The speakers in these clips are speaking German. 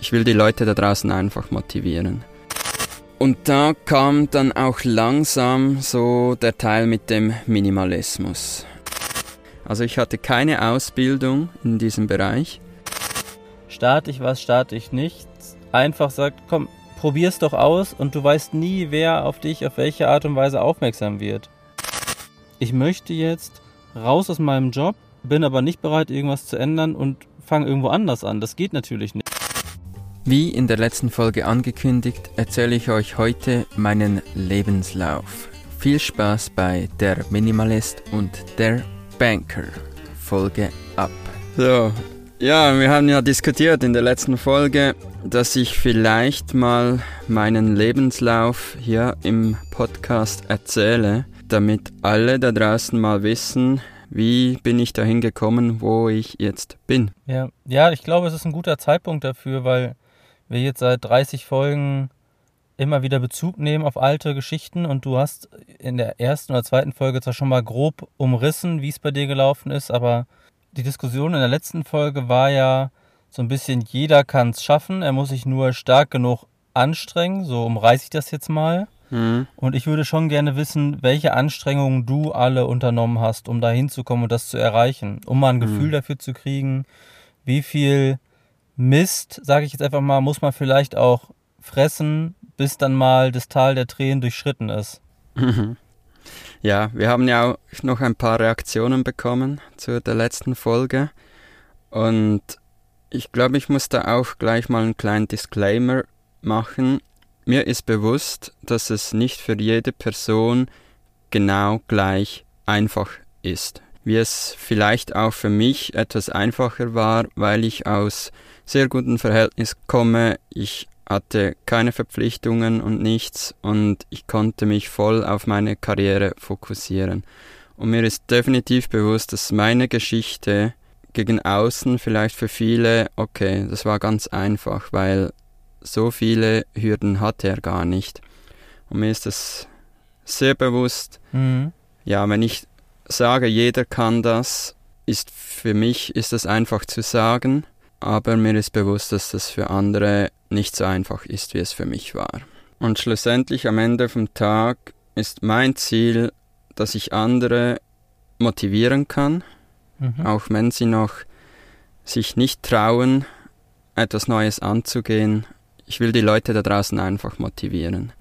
Ich will die Leute da draußen einfach motivieren. Und da kam dann auch langsam so der Teil mit dem Minimalismus. Also ich hatte keine Ausbildung in diesem Bereich. Starte ich was, starte ich nichts. Einfach sagt, komm, probier's doch aus und du weißt nie, wer auf dich auf welche Art und Weise aufmerksam wird. Ich möchte jetzt raus aus meinem Job, bin aber nicht bereit, irgendwas zu ändern und fange irgendwo anders an. Das geht natürlich nicht. Wie in der letzten Folge angekündigt, erzähle ich euch heute meinen Lebenslauf. Viel Spaß bei Der Minimalist und der Banker. Folge ab. So, ja, wir haben ja diskutiert in der letzten Folge, dass ich vielleicht mal meinen Lebenslauf hier im Podcast erzähle, damit alle da draußen mal wissen, wie bin ich dahin gekommen, wo ich jetzt bin. Ja, ja, ich glaube, es ist ein guter Zeitpunkt dafür, weil wir jetzt seit 30 Folgen immer wieder Bezug nehmen auf alte Geschichten und du hast in der ersten oder zweiten Folge zwar schon mal grob umrissen, wie es bei dir gelaufen ist, aber die Diskussion in der letzten Folge war ja so ein bisschen, jeder kann es schaffen, er muss sich nur stark genug anstrengen, so umreiße ich das jetzt mal. Mhm. Und ich würde schon gerne wissen, welche Anstrengungen du alle unternommen hast, um da hinzukommen und das zu erreichen, um mal ein mhm. Gefühl dafür zu kriegen, wie viel Mist, sage ich jetzt einfach mal, muss man vielleicht auch fressen, bis dann mal das Tal der Tränen durchschritten ist. Mhm. Ja, wir haben ja auch noch ein paar Reaktionen bekommen zu der letzten Folge. Und ich glaube, ich muss da auch gleich mal einen kleinen Disclaimer machen. Mir ist bewusst, dass es nicht für jede Person genau gleich einfach ist. Wie es vielleicht auch für mich etwas einfacher war, weil ich aus sehr guten Verhältnis komme. Ich hatte keine Verpflichtungen und nichts und ich konnte mich voll auf meine Karriere fokussieren. Und mir ist definitiv bewusst, dass meine Geschichte gegen außen vielleicht für viele, okay, das war ganz einfach, weil so viele Hürden hatte er gar nicht. Und mir ist das sehr bewusst. Mhm. Ja, wenn ich sage, jeder kann das, ist für mich ist das einfach zu sagen aber mir ist bewusst, dass das für andere nicht so einfach ist, wie es für mich war. Und schlussendlich am Ende vom Tag ist mein Ziel, dass ich andere motivieren kann, mhm. auch wenn sie noch sich nicht trauen, etwas Neues anzugehen. Ich will die Leute da draußen einfach motivieren.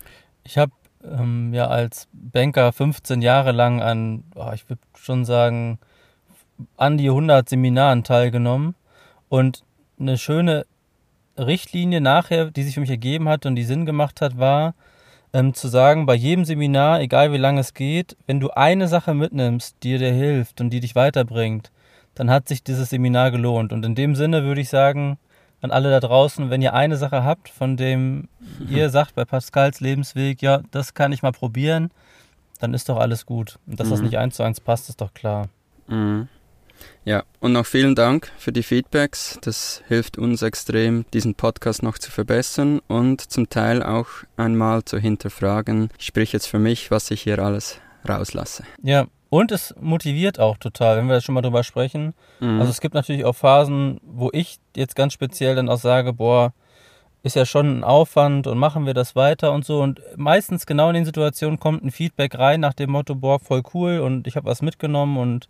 Ich habe ähm, ja als Banker 15 Jahre lang an, oh, ich würde schon sagen, an die 100 Seminaren teilgenommen. Und eine schöne Richtlinie nachher, die sich für mich ergeben hat und die Sinn gemacht hat, war ähm, zu sagen, bei jedem Seminar, egal wie lange es geht, wenn du eine Sache mitnimmst, die dir hilft und die dich weiterbringt, dann hat sich dieses Seminar gelohnt. Und in dem Sinne würde ich sagen, an alle da draußen, wenn ihr eine Sache habt, von dem ihr sagt bei Pascals Lebensweg, ja, das kann ich mal probieren, dann ist doch alles gut. Und dass mhm. das nicht eins zu eins passt, ist doch klar. Mhm. Ja, und noch vielen Dank für die Feedbacks. Das hilft uns extrem, diesen Podcast noch zu verbessern und zum Teil auch einmal zu hinterfragen, sprich jetzt für mich, was ich hier alles rauslasse. Ja, und es motiviert auch total, wenn wir schon mal drüber sprechen. Mhm. Also es gibt natürlich auch Phasen, wo ich jetzt ganz speziell dann auch sage, boah, ist ja schon ein Aufwand und machen wir das weiter und so. Und meistens genau in den Situationen kommt ein Feedback rein nach dem Motto, boah, voll cool und ich habe was mitgenommen und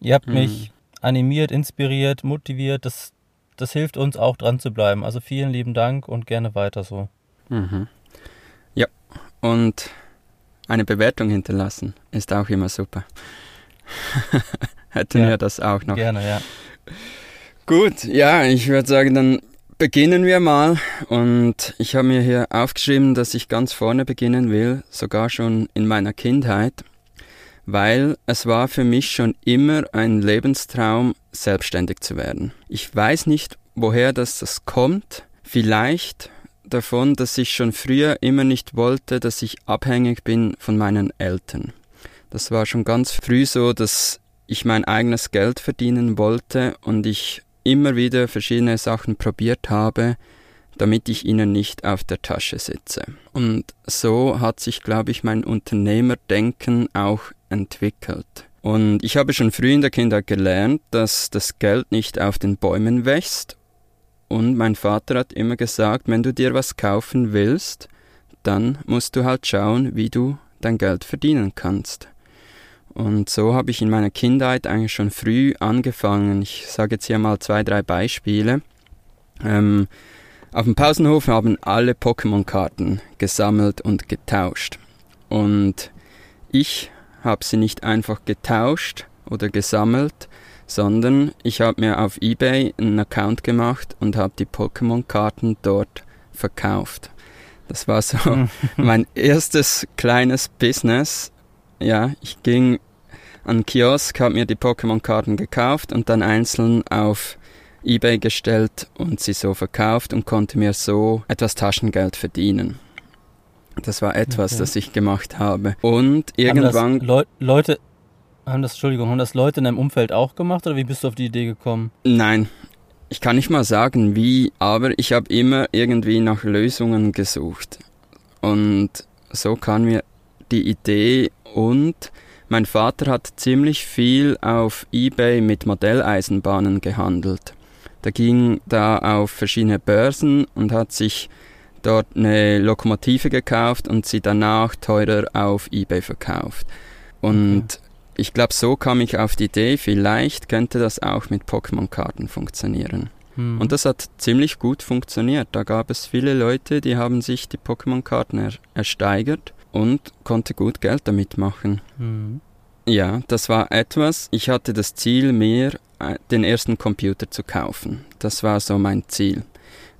Ihr habt mhm. mich animiert, inspiriert, motiviert. Das, das hilft uns auch dran zu bleiben. Also vielen lieben Dank und gerne weiter so. Mhm. Ja, und eine Bewertung hinterlassen ist auch immer super. Hätten ja, wir das auch noch. Gerne, ja. Gut, ja, ich würde sagen, dann beginnen wir mal. Und ich habe mir hier aufgeschrieben, dass ich ganz vorne beginnen will, sogar schon in meiner Kindheit weil es war für mich schon immer ein Lebenstraum, selbstständig zu werden. Ich weiß nicht, woher das, das kommt. Vielleicht davon, dass ich schon früher immer nicht wollte, dass ich abhängig bin von meinen Eltern. Das war schon ganz früh so, dass ich mein eigenes Geld verdienen wollte und ich immer wieder verschiedene Sachen probiert habe, damit ich ihnen nicht auf der Tasche sitze. Und so hat sich, glaube ich, mein Unternehmerdenken auch entwickelt. Und ich habe schon früh in der Kindheit gelernt, dass das Geld nicht auf den Bäumen wächst Und mein Vater hat immer gesagt, wenn du dir was kaufen willst, dann musst du halt schauen, wie du dein Geld verdienen kannst. Und so habe ich in meiner Kindheit eigentlich schon früh angefangen. Ich sage jetzt hier mal zwei, drei Beispiele. Ähm, auf dem Pausenhof haben alle Pokémon-Karten gesammelt und getauscht. Und ich habe sie nicht einfach getauscht oder gesammelt, sondern ich habe mir auf eBay einen Account gemacht und habe die Pokémon-Karten dort verkauft. Das war so mein erstes kleines Business. Ja, ich ging an den Kiosk, habe mir die Pokémon-Karten gekauft und dann einzeln auf eBay gestellt und sie so verkauft und konnte mir so etwas Taschengeld verdienen. Das war etwas, okay. das ich gemacht habe. Und irgendwann. Haben Leu Leute, haben das, Entschuldigung, haben das Leute in deinem Umfeld auch gemacht oder wie bist du auf die Idee gekommen? Nein, ich kann nicht mal sagen wie, aber ich habe immer irgendwie nach Lösungen gesucht. Und so kam mir die Idee und mein Vater hat ziemlich viel auf eBay mit Modelleisenbahnen gehandelt. Der ging da auf verschiedene Börsen und hat sich dort eine Lokomotive gekauft und sie danach teurer auf eBay verkauft. Und okay. ich glaube, so kam ich auf die Idee, vielleicht könnte das auch mit Pokémon-Karten funktionieren. Hm. Und das hat ziemlich gut funktioniert. Da gab es viele Leute, die haben sich die Pokémon-Karten er ersteigert und konnte gut Geld damit machen. Hm. Ja, das war etwas. Ich hatte das Ziel, äh, den ersten Computer zu kaufen. Das war so mein Ziel,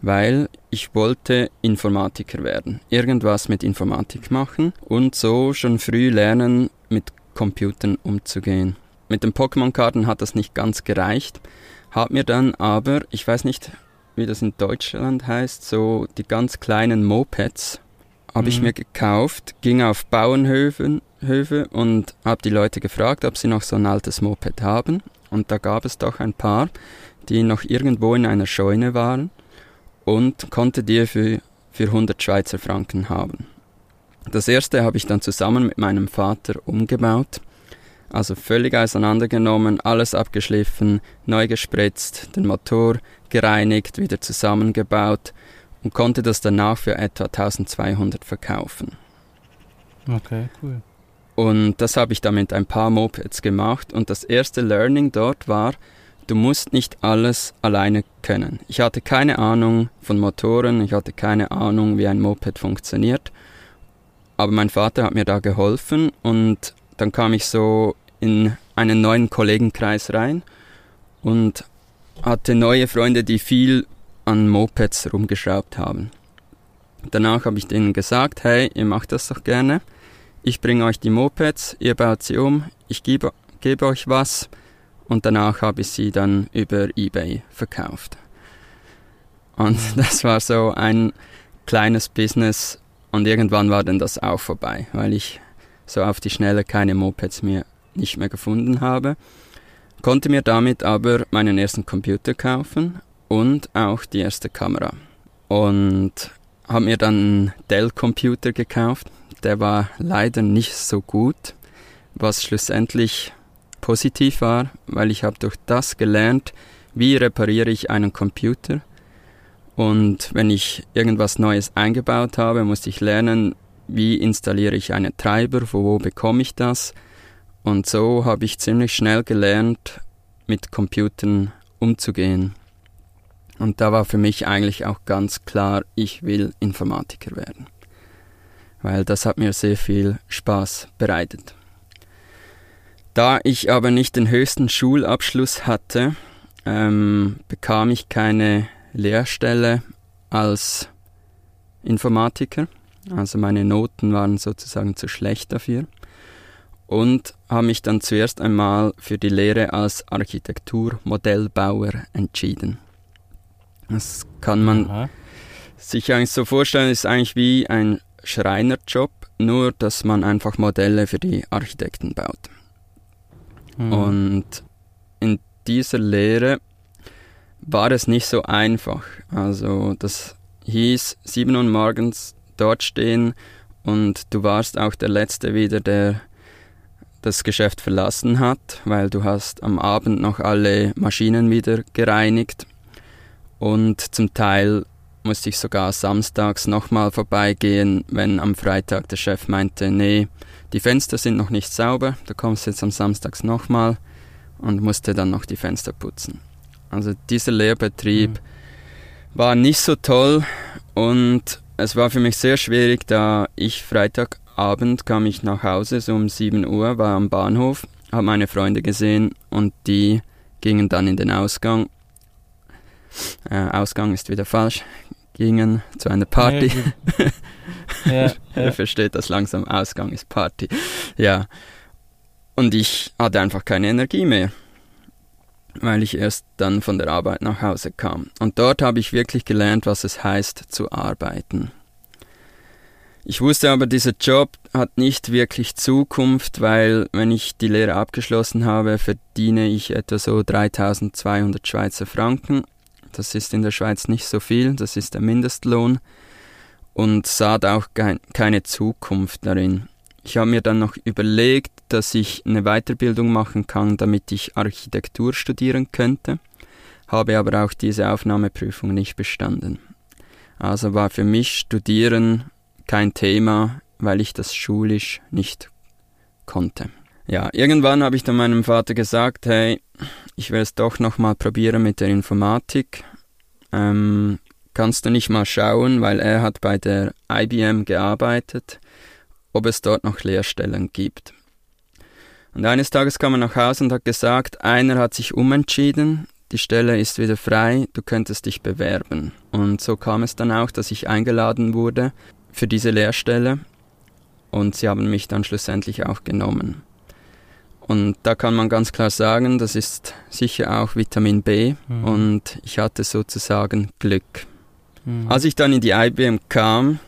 weil ich wollte Informatiker werden, irgendwas mit Informatik machen und so schon früh lernen, mit Computern umzugehen. Mit den Pokémon-Karten hat das nicht ganz gereicht, hat mir dann aber, ich weiß nicht, wie das in Deutschland heißt, so die ganz kleinen Mopeds habe mhm. ich mir gekauft, ging auf Bauernhöfen Höfe und habe die Leute gefragt, ob sie noch so ein altes Moped haben. Und da gab es doch ein paar, die noch irgendwo in einer Scheune waren und konnte die für, für 100 Schweizer Franken haben. Das erste habe ich dann zusammen mit meinem Vater umgebaut. Also völlig auseinandergenommen, alles abgeschliffen, neu gespritzt, den Motor gereinigt, wieder zusammengebaut und konnte das danach für etwa 1200 verkaufen. Okay, cool. Und das habe ich dann mit ein paar Mopeds gemacht. Und das erste Learning dort war, du musst nicht alles alleine können. Ich hatte keine Ahnung von Motoren, ich hatte keine Ahnung, wie ein Moped funktioniert. Aber mein Vater hat mir da geholfen und dann kam ich so in einen neuen Kollegenkreis rein und hatte neue Freunde, die viel an Mopeds rumgeschraubt haben. Danach habe ich denen gesagt, hey, ihr macht das doch gerne ich bringe euch die Mopeds, ihr baut sie um, ich gebe, gebe euch was und danach habe ich sie dann über eBay verkauft. Und das war so ein kleines Business und irgendwann war dann das auch vorbei, weil ich so auf die Schnelle keine Mopeds mehr nicht mehr gefunden habe. Konnte mir damit aber meinen ersten Computer kaufen und auch die erste Kamera. Und habe mir dann einen Dell-Computer gekauft der war leider nicht so gut, was schlussendlich positiv war, weil ich habe durch das gelernt, wie repariere ich einen Computer. Und wenn ich irgendwas Neues eingebaut habe, musste ich lernen, wie installiere ich einen Treiber, wo, wo bekomme ich das. Und so habe ich ziemlich schnell gelernt, mit Computern umzugehen. Und da war für mich eigentlich auch ganz klar, ich will Informatiker werden weil das hat mir sehr viel Spaß bereitet. Da ich aber nicht den höchsten Schulabschluss hatte, ähm, bekam ich keine Lehrstelle als Informatiker. Also meine Noten waren sozusagen zu schlecht dafür. Und habe mich dann zuerst einmal für die Lehre als Architekturmodellbauer entschieden. Das kann man Aha. sich eigentlich so vorstellen, ist eigentlich wie ein Schreinerjob, nur dass man einfach Modelle für die Architekten baut. Mhm. Und in dieser Lehre war es nicht so einfach. Also das hieß 7 Uhr morgens dort stehen und du warst auch der Letzte wieder, der das Geschäft verlassen hat, weil du hast am Abend noch alle Maschinen wieder gereinigt und zum Teil musste ich sogar samstags nochmal vorbeigehen, wenn am Freitag der Chef meinte, nee, die Fenster sind noch nicht sauber, du kommst jetzt am Samstags nochmal und musste dann noch die Fenster putzen. Also dieser Lehrbetrieb mhm. war nicht so toll und es war für mich sehr schwierig, da ich Freitagabend kam ich nach Hause, so um 7 Uhr, war am Bahnhof, habe meine Freunde gesehen und die gingen dann in den Ausgang. Äh, Ausgang ist wieder falsch. Gingen zu einer Party. Ja, ja. versteht das langsam. Ausgang ist Party. Ja. Und ich hatte einfach keine Energie mehr, weil ich erst dann von der Arbeit nach Hause kam. Und dort habe ich wirklich gelernt, was es heißt zu arbeiten. Ich wusste aber, dieser Job hat nicht wirklich Zukunft, weil wenn ich die Lehre abgeschlossen habe, verdiene ich etwa so 3200 Schweizer Franken. Das ist in der Schweiz nicht so viel, das ist der Mindestlohn und sah da auch keine Zukunft darin. Ich habe mir dann noch überlegt, dass ich eine Weiterbildung machen kann, damit ich Architektur studieren könnte, habe aber auch diese Aufnahmeprüfung nicht bestanden. Also war für mich Studieren kein Thema, weil ich das schulisch nicht konnte. Ja, irgendwann habe ich dann meinem Vater gesagt, hey, ich will es doch nochmal probieren mit der Informatik. Ähm, kannst du nicht mal schauen, weil er hat bei der IBM gearbeitet, ob es dort noch Lehrstellen gibt. Und eines Tages kam er nach Hause und hat gesagt, einer hat sich umentschieden, die Stelle ist wieder frei, du könntest dich bewerben. Und so kam es dann auch, dass ich eingeladen wurde für diese Lehrstelle und sie haben mich dann schlussendlich auch genommen. Und da kann man ganz klar sagen, das ist sicher auch Vitamin B mhm. und ich hatte sozusagen Glück. Mhm. Als ich dann in die IBM kam,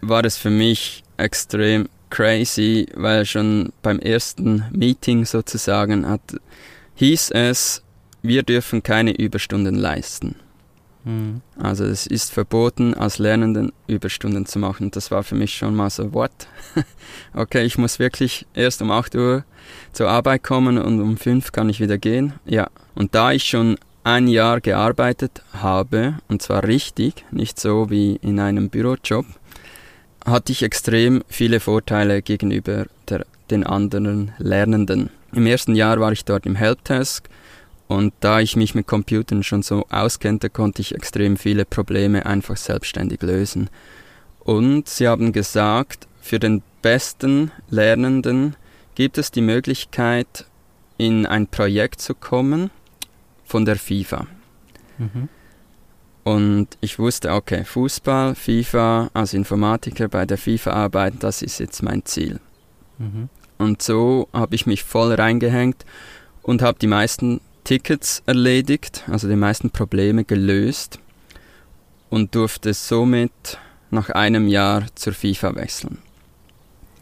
war es für mich extrem crazy, weil schon beim ersten Meeting sozusagen hat, hieß es, wir dürfen keine Überstunden leisten. Mhm. Also es ist verboten, als Lernenden Überstunden zu machen. Das war für mich schon mal so, what? okay, ich muss wirklich erst um 8 Uhr zur Arbeit kommen und um 5 kann ich wieder gehen. Ja, und da ich schon ein Jahr gearbeitet habe, und zwar richtig, nicht so wie in einem Bürojob, hatte ich extrem viele Vorteile gegenüber der, den anderen Lernenden. Im ersten Jahr war ich dort im Helpdesk und da ich mich mit Computern schon so auskennte, konnte ich extrem viele Probleme einfach selbstständig lösen. Und sie haben gesagt, für den besten Lernenden gibt es die Möglichkeit, in ein Projekt zu kommen von der FIFA. Mhm. Und ich wusste, okay, Fußball, FIFA, als Informatiker bei der FIFA arbeiten, das ist jetzt mein Ziel. Mhm. Und so habe ich mich voll reingehängt und habe die meisten Tickets erledigt, also die meisten Probleme gelöst und durfte somit nach einem Jahr zur FIFA wechseln.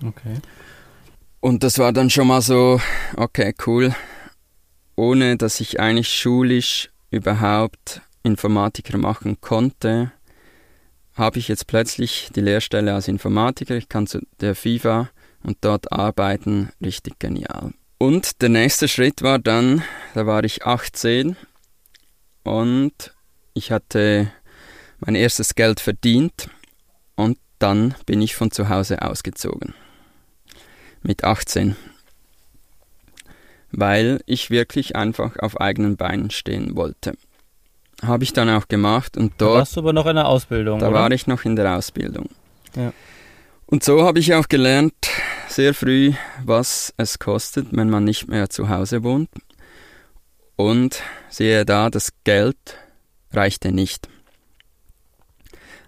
Okay. Und das war dann schon mal so, okay, cool. Ohne dass ich eigentlich schulisch überhaupt Informatiker machen konnte, habe ich jetzt plötzlich die Lehrstelle als Informatiker. Ich kann zu der FIFA und dort arbeiten. Richtig genial. Und der nächste Schritt war dann, da war ich 18 und ich hatte mein erstes Geld verdient und dann bin ich von zu Hause ausgezogen. Mit 18. Weil ich wirklich einfach auf eigenen Beinen stehen wollte. Habe ich dann auch gemacht und dort. Da warst du aber noch in der Ausbildung. Da oder? war ich noch in der Ausbildung. Ja. Und so habe ich auch gelernt, sehr früh, was es kostet, wenn man nicht mehr zu Hause wohnt. Und sehe da, das Geld reichte nicht.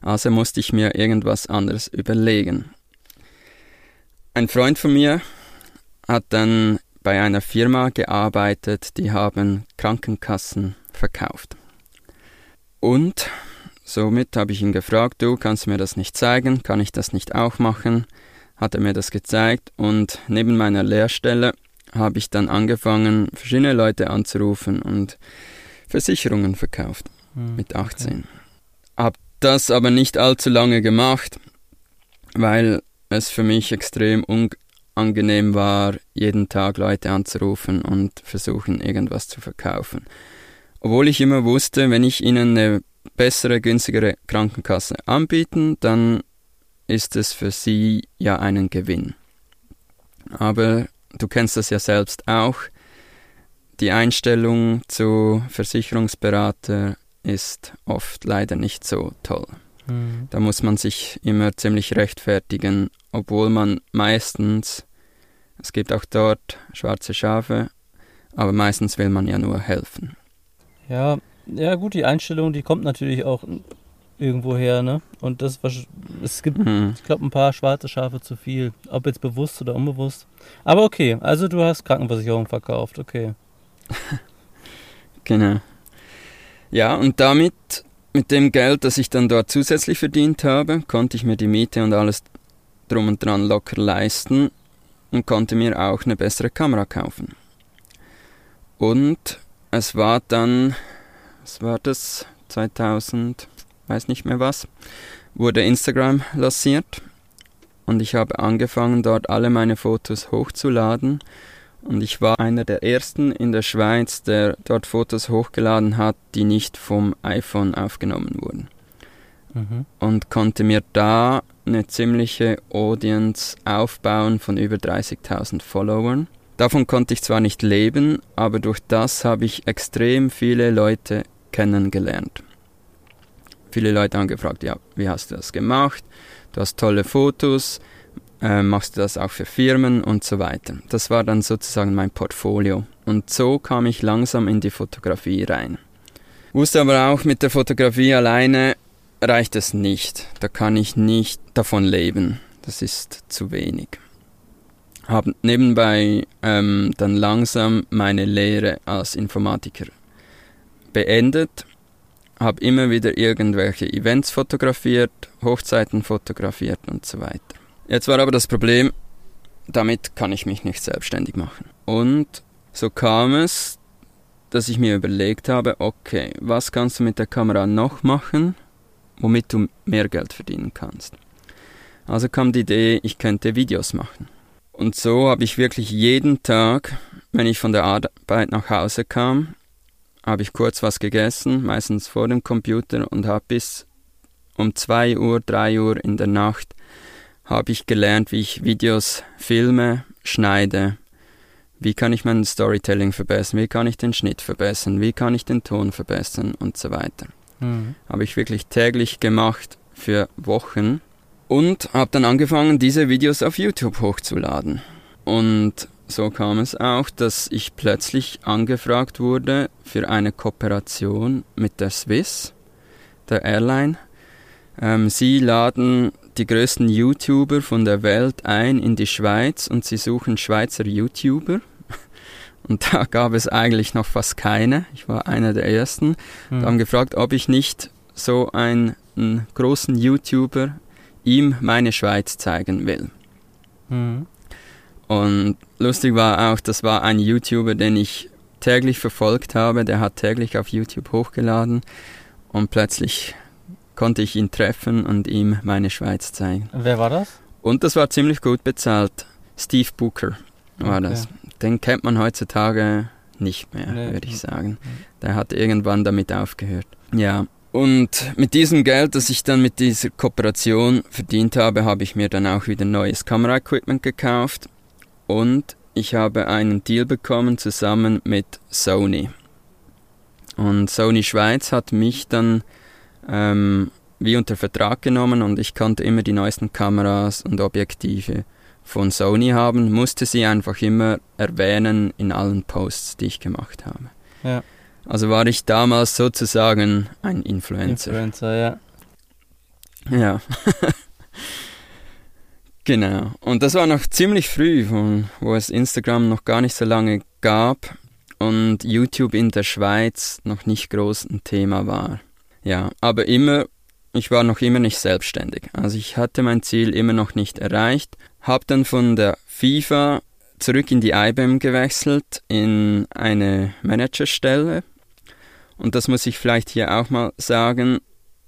Also musste ich mir irgendwas anderes überlegen. Ein Freund von mir hat dann bei einer Firma gearbeitet, die haben Krankenkassen verkauft. Und Somit habe ich ihn gefragt, du kannst mir das nicht zeigen, kann ich das nicht auch machen? Hat er mir das gezeigt und neben meiner Lehrstelle habe ich dann angefangen, verschiedene Leute anzurufen und Versicherungen verkauft hm, mit 18. Okay. Hab das aber nicht allzu lange gemacht, weil es für mich extrem unangenehm war, jeden Tag Leute anzurufen und versuchen, irgendwas zu verkaufen. Obwohl ich immer wusste, wenn ich ihnen eine bessere, günstigere Krankenkasse anbieten, dann ist es für sie ja einen Gewinn. Aber du kennst das ja selbst auch. Die Einstellung zu Versicherungsberater ist oft leider nicht so toll. Mhm. Da muss man sich immer ziemlich rechtfertigen, obwohl man meistens, es gibt auch dort schwarze Schafe, aber meistens will man ja nur helfen. Ja, ja gut, die Einstellung, die kommt natürlich auch irgendwo her, ne? Und das es gibt, hm. ich glaube, ein paar schwarze Schafe zu viel, ob jetzt bewusst oder unbewusst. Aber okay, also du hast Krankenversicherung verkauft, okay. genau. Ja, und damit, mit dem Geld, das ich dann dort zusätzlich verdient habe, konnte ich mir die Miete und alles drum und dran locker leisten und konnte mir auch eine bessere Kamera kaufen. Und es war dann, was war das, 2000, weiß nicht mehr was, wurde Instagram lanciert und ich habe angefangen, dort alle meine Fotos hochzuladen. Und ich war einer der ersten in der Schweiz, der dort Fotos hochgeladen hat, die nicht vom iPhone aufgenommen wurden. Mhm. Und konnte mir da eine ziemliche Audience aufbauen von über 30.000 Followern. Davon konnte ich zwar nicht leben, aber durch das habe ich extrem viele Leute kennengelernt viele Leute angefragt, ja, wie hast du das gemacht? Du hast tolle Fotos, äh, machst du das auch für Firmen und so weiter. Das war dann sozusagen mein Portfolio. Und so kam ich langsam in die Fotografie rein. Wusste aber auch, mit der Fotografie alleine reicht es nicht. Da kann ich nicht davon leben. Das ist zu wenig. Habe nebenbei ähm, dann langsam meine Lehre als Informatiker beendet habe immer wieder irgendwelche Events fotografiert, Hochzeiten fotografiert und so weiter. Jetzt war aber das Problem, damit kann ich mich nicht selbstständig machen. Und so kam es, dass ich mir überlegt habe, okay, was kannst du mit der Kamera noch machen, womit du mehr Geld verdienen kannst. Also kam die Idee, ich könnte Videos machen. Und so habe ich wirklich jeden Tag, wenn ich von der Arbeit nach Hause kam, habe ich kurz was gegessen, meistens vor dem Computer und habe bis um 2 Uhr, 3 Uhr in der Nacht habe ich gelernt, wie ich Videos filme, schneide, wie kann ich mein Storytelling verbessern, wie kann ich den Schnitt verbessern, wie kann ich den Ton verbessern und so weiter. Mhm. Habe ich wirklich täglich gemacht für Wochen und habe dann angefangen, diese Videos auf YouTube hochzuladen. Und so kam es auch, dass ich plötzlich angefragt wurde für eine Kooperation mit der Swiss, der Airline. Ähm, sie laden die größten YouTuber von der Welt ein in die Schweiz und sie suchen Schweizer YouTuber. Und da gab es eigentlich noch fast keine. Ich war einer der ersten. Mhm. haben gefragt, ob ich nicht so einen, einen großen YouTuber ihm meine Schweiz zeigen will. Mhm. Und lustig war auch, das war ein YouTuber, den ich täglich verfolgt habe. Der hat täglich auf YouTube hochgeladen und plötzlich konnte ich ihn treffen und ihm meine Schweiz zeigen. Wer war das? Und das war ziemlich gut bezahlt. Steve Booker war okay. das. Den kennt man heutzutage nicht mehr, nee. würde ich sagen. Der hat irgendwann damit aufgehört. Ja. Und mit diesem Geld, das ich dann mit dieser Kooperation verdient habe, habe ich mir dann auch wieder neues Kameraequipment gekauft und ich habe einen Deal bekommen zusammen mit Sony. Und Sony Schweiz hat mich dann ähm, wie unter Vertrag genommen und ich konnte immer die neuesten Kameras und Objektive von Sony haben, musste sie einfach immer erwähnen in allen Posts, die ich gemacht habe. Ja. Also war ich damals sozusagen ein Influencer. Influencer, ja. Ja. Genau. Und das war noch ziemlich früh, wo es Instagram noch gar nicht so lange gab und YouTube in der Schweiz noch nicht groß ein Thema war. Ja, aber immer, ich war noch immer nicht selbstständig. Also ich hatte mein Ziel immer noch nicht erreicht, habe dann von der FIFA zurück in die IBM gewechselt, in eine Managerstelle. Und das muss ich vielleicht hier auch mal sagen.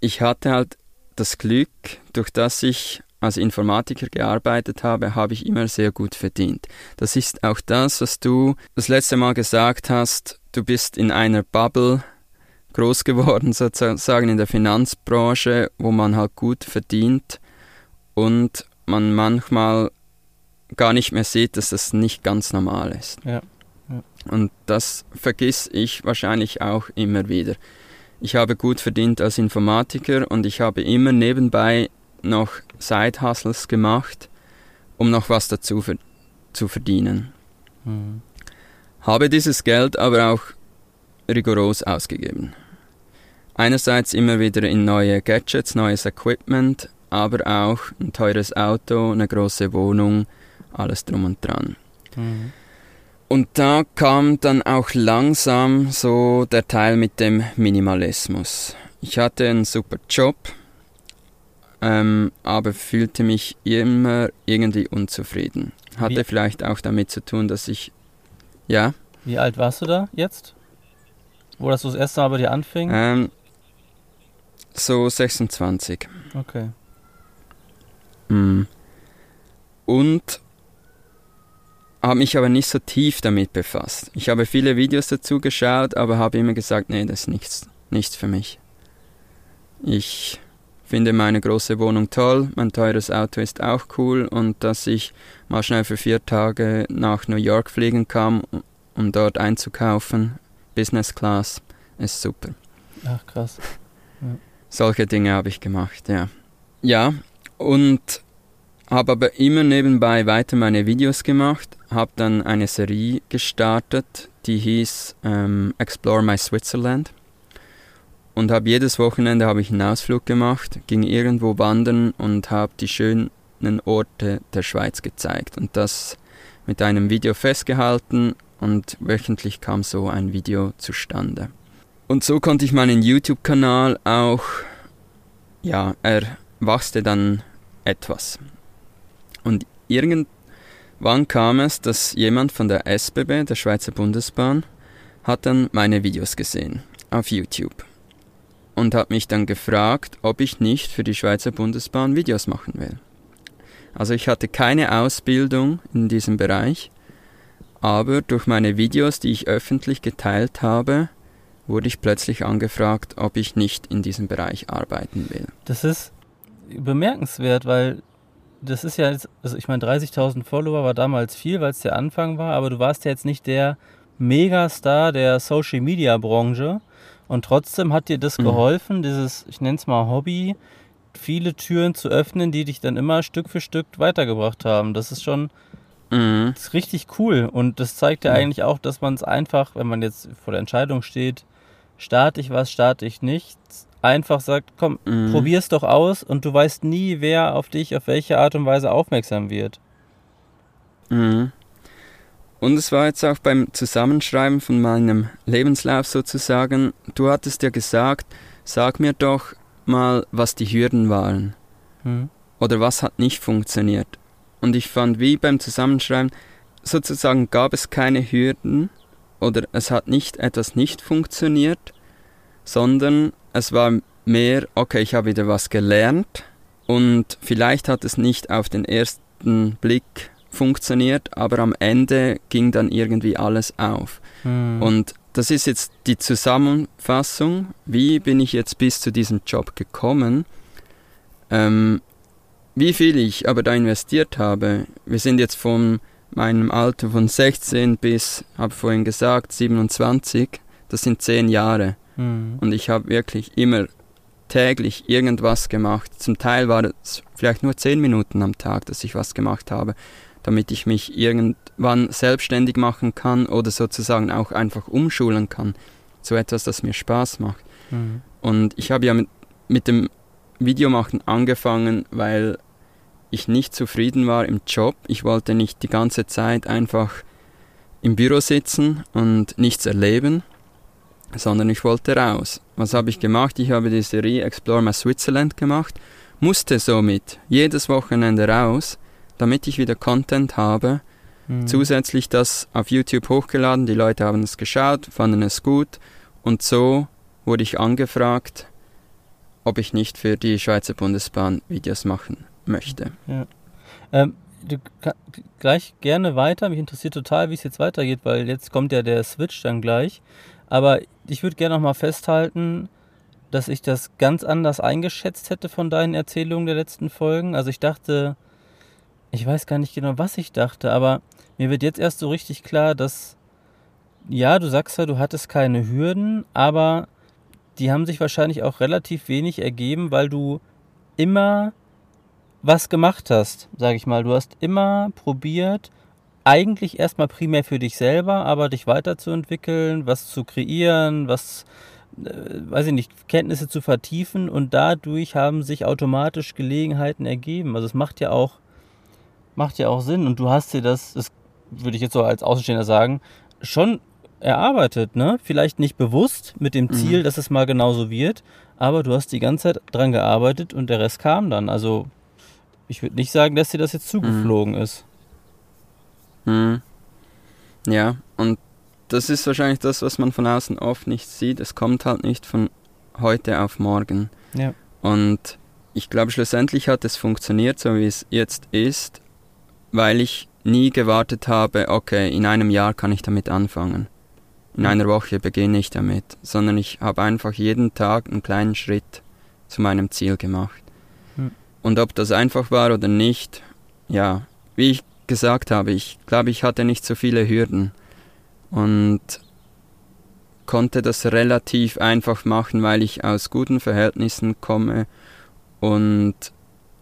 Ich hatte halt das Glück, durch das ich als Informatiker gearbeitet habe, habe ich immer sehr gut verdient. Das ist auch das, was du das letzte Mal gesagt hast. Du bist in einer Bubble groß geworden, sozusagen in der Finanzbranche, wo man halt gut verdient und man manchmal gar nicht mehr sieht, dass das nicht ganz normal ist. Ja. ja. Und das vergiss ich wahrscheinlich auch immer wieder. Ich habe gut verdient als Informatiker und ich habe immer nebenbei noch Side-Hustles gemacht, um noch was dazu ver zu verdienen. Mhm. Habe dieses Geld aber auch rigoros ausgegeben. Einerseits immer wieder in neue Gadgets, neues Equipment, aber auch ein teures Auto, eine große Wohnung, alles drum und dran. Mhm. Und da kam dann auch langsam so der Teil mit dem Minimalismus. Ich hatte einen super Job, ähm, aber fühlte mich immer irgendwie unzufrieden. Hatte Wie? vielleicht auch damit zu tun, dass ich, ja. Wie alt warst du da jetzt? Wo das so das erste Mal bei dir anfing? Ähm, so 26. Okay. Mm. Und habe mich aber nicht so tief damit befasst. Ich habe viele Videos dazu geschaut, aber habe immer gesagt, nee, das ist nichts, nichts für mich. Ich finde meine große Wohnung toll, mein teures Auto ist auch cool und dass ich mal schnell für vier Tage nach New York fliegen kann, um dort einzukaufen, Business Class, ist super. Ach krass. Ja. Solche Dinge habe ich gemacht, ja. Ja, und habe aber immer nebenbei weiter meine Videos gemacht, habe dann eine Serie gestartet, die hieß ähm, Explore My Switzerland und habe jedes Wochenende habe ich einen Ausflug gemacht, ging irgendwo wandern und habe die schönen Orte der Schweiz gezeigt und das mit einem Video festgehalten und wöchentlich kam so ein Video zustande. Und so konnte ich meinen YouTube-Kanal auch, ja, er wachste dann etwas. Und irgendwann kam es, dass jemand von der SBB, der Schweizer Bundesbahn, hat dann meine Videos gesehen auf YouTube und hat mich dann gefragt, ob ich nicht für die Schweizer Bundesbahn Videos machen will. Also ich hatte keine Ausbildung in diesem Bereich, aber durch meine Videos, die ich öffentlich geteilt habe, wurde ich plötzlich angefragt, ob ich nicht in diesem Bereich arbeiten will. Das ist bemerkenswert, weil das ist ja, jetzt, also ich meine, 30.000 Follower war damals viel, weil es der Anfang war, aber du warst ja jetzt nicht der Megastar der Social Media Branche und trotzdem hat dir das mhm. geholfen, dieses, ich nenne es mal Hobby, viele Türen zu öffnen, die dich dann immer Stück für Stück weitergebracht haben. Das ist schon mhm. das ist richtig cool und das zeigt ja mhm. eigentlich auch, dass man es einfach, wenn man jetzt vor der Entscheidung steht, starte ich was, starte ich nichts, einfach sagt, komm, mhm. probier's doch aus und du weißt nie, wer auf dich auf welche Art und Weise aufmerksam wird. Mhm. Und es war jetzt auch beim Zusammenschreiben von meinem Lebenslauf sozusagen, du hattest ja gesagt, sag mir doch mal, was die Hürden waren. Mhm. Oder was hat nicht funktioniert. Und ich fand, wie beim Zusammenschreiben, sozusagen gab es keine Hürden oder es hat nicht etwas nicht funktioniert, sondern es war mehr, okay, ich habe wieder was gelernt und vielleicht hat es nicht auf den ersten Blick funktioniert, aber am Ende ging dann irgendwie alles auf. Mhm. Und das ist jetzt die Zusammenfassung, wie bin ich jetzt bis zu diesem Job gekommen, ähm, wie viel ich aber da investiert habe. Wir sind jetzt von meinem Alter von 16 bis, habe vorhin gesagt, 27, das sind zehn Jahre. Mhm. Und ich habe wirklich immer täglich irgendwas gemacht. Zum Teil war es vielleicht nur zehn Minuten am Tag, dass ich was gemacht habe, damit ich mich irgendwann selbstständig machen kann oder sozusagen auch einfach umschulen kann zu etwas, das mir Spaß macht. Mhm. Und ich habe ja mit, mit dem Videomachen angefangen, weil ich nicht zufrieden war im Job. Ich wollte nicht die ganze Zeit einfach im Büro sitzen und nichts erleben sondern ich wollte raus. Was habe ich gemacht? Ich habe die Serie Explore My Switzerland gemacht, musste somit jedes Wochenende raus, damit ich wieder Content habe. Mhm. Zusätzlich das auf YouTube hochgeladen, die Leute haben es geschaut, fanden es gut und so wurde ich angefragt, ob ich nicht für die Schweizer Bundesbahn Videos machen möchte. Ja. Ähm, du gleich gerne weiter. Mich interessiert total, wie es jetzt weitergeht, weil jetzt kommt ja der Switch dann gleich. Aber ich würde gerne noch mal festhalten, dass ich das ganz anders eingeschätzt hätte von deinen Erzählungen der letzten Folgen. Also ich dachte, ich weiß gar nicht genau, was ich dachte, aber mir wird jetzt erst so richtig klar, dass, ja, du sagst ja, du hattest keine Hürden, aber die haben sich wahrscheinlich auch relativ wenig ergeben, weil du immer was gemacht hast, sag ich mal. Du hast immer probiert, eigentlich erstmal primär für dich selber, aber dich weiterzuentwickeln, was zu kreieren, was, äh, weiß ich nicht, Kenntnisse zu vertiefen und dadurch haben sich automatisch Gelegenheiten ergeben. Also es macht ja auch, macht ja auch Sinn und du hast dir das, das würde ich jetzt so als Außenstehender sagen, schon erarbeitet, ne? Vielleicht nicht bewusst mit dem Ziel, mhm. dass es mal genauso wird, aber du hast die ganze Zeit dran gearbeitet und der Rest kam dann. Also ich würde nicht sagen, dass dir das jetzt zugeflogen mhm. ist. Mhm. Ja, und das ist wahrscheinlich das, was man von außen oft nicht sieht. Es kommt halt nicht von heute auf morgen. Ja. Und ich glaube, schlussendlich hat es funktioniert, so wie es jetzt ist, weil ich nie gewartet habe, okay, in einem Jahr kann ich damit anfangen. In einer Woche beginne ich damit, sondern ich habe einfach jeden Tag einen kleinen Schritt zu meinem Ziel gemacht. Hm. Und ob das einfach war oder nicht, ja, wie ich gesagt habe, ich glaube, ich hatte nicht so viele Hürden und konnte das relativ einfach machen, weil ich aus guten Verhältnissen komme und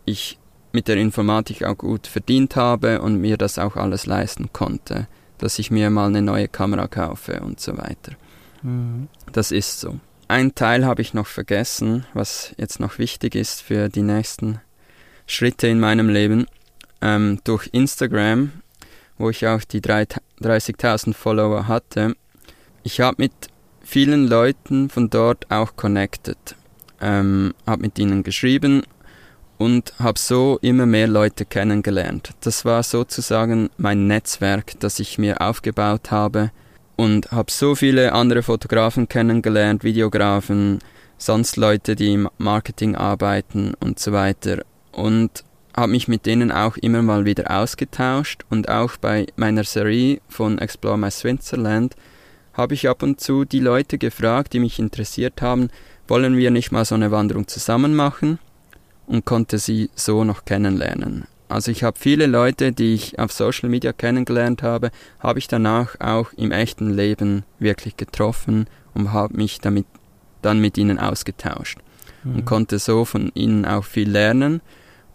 ich mit der Informatik auch gut verdient habe und mir das auch alles leisten konnte, dass ich mir mal eine neue Kamera kaufe und so weiter. Mhm. Das ist so. Ein Teil habe ich noch vergessen, was jetzt noch wichtig ist für die nächsten Schritte in meinem Leben ähm, durch Instagram, wo ich auch die 30.000 Follower hatte, ich habe mit vielen Leuten von dort auch connected, ähm, habe mit ihnen geschrieben und habe so immer mehr Leute kennengelernt. Das war sozusagen mein Netzwerk, das ich mir aufgebaut habe und habe so viele andere Fotografen kennengelernt, Videografen, sonst Leute, die im Marketing arbeiten und so weiter. Und habe mich mit denen auch immer mal wieder ausgetauscht und auch bei meiner Serie von Explore My Switzerland habe ich ab und zu die Leute gefragt, die mich interessiert haben, wollen wir nicht mal so eine Wanderung zusammen machen und konnte sie so noch kennenlernen. Also ich habe viele Leute, die ich auf Social Media kennengelernt habe, habe ich danach auch im echten Leben wirklich getroffen und habe mich damit dann mit ihnen ausgetauscht mhm. und konnte so von ihnen auch viel lernen